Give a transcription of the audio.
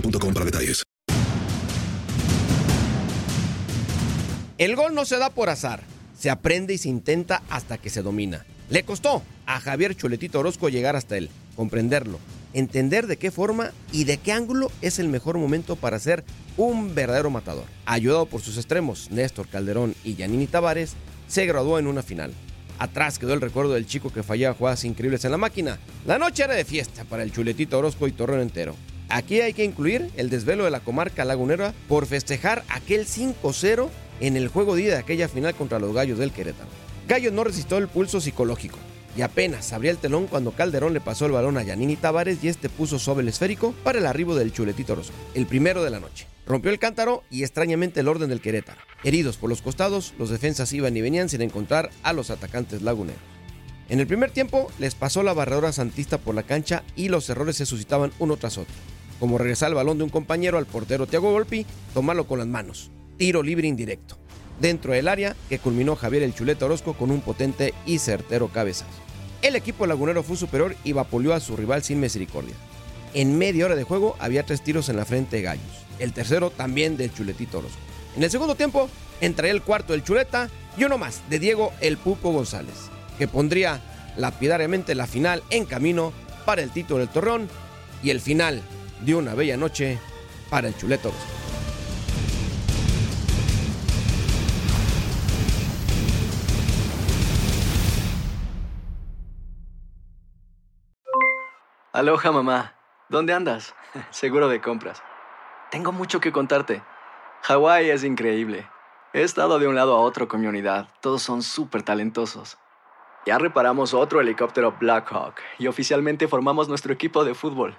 para detalles. El gol no se da por azar, se aprende y se intenta hasta que se domina. Le costó a Javier Chuletito Orozco llegar hasta él, comprenderlo, entender de qué forma y de qué ángulo es el mejor momento para ser un verdadero matador. Ayudado por sus extremos, Néstor Calderón y Yanini Tavares, se graduó en una final. Atrás quedó el recuerdo del chico que fallaba jugadas increíbles en la máquina. La noche era de fiesta para el Chuletito Orozco y Torreón entero. Aquí hay que incluir el desvelo de la comarca lagunera por festejar aquel 5-0 en el juego día de aquella final contra los Gallos del Querétaro. Gallos no resistió el pulso psicológico y apenas abría el telón cuando Calderón le pasó el balón a Yanini Tavares y este puso sobre el esférico para el arribo del chuletito Orozco, el primero de la noche. Rompió el cántaro y extrañamente el orden del Querétaro. Heridos por los costados, los defensas iban y venían sin encontrar a los atacantes laguneros. En el primer tiempo les pasó la barredora santista por la cancha y los errores se suscitaban uno tras otro como regresar el balón de un compañero al portero Thiago Volpi, tomarlo con las manos. Tiro libre indirecto. Dentro del área que culminó Javier el Chuleta Orozco con un potente y certero cabezazo. El equipo lagunero fue superior y vapuleó a su rival sin misericordia. En media hora de juego había tres tiros en la frente de Gallos. El tercero también del Chuletito Orozco. En el segundo tiempo entraría el cuarto del Chuleta y uno más de Diego el Pupo González, que pondría lapidariamente la final en camino para el título del Torreón y el final de una bella noche para el Chuleto. Aloha mamá, ¿dónde andas? Seguro de compras. Tengo mucho que contarte. Hawái es increíble. He estado de un lado a otro con mi unidad. Todos son súper talentosos. Ya reparamos otro helicóptero Blackhawk y oficialmente formamos nuestro equipo de fútbol.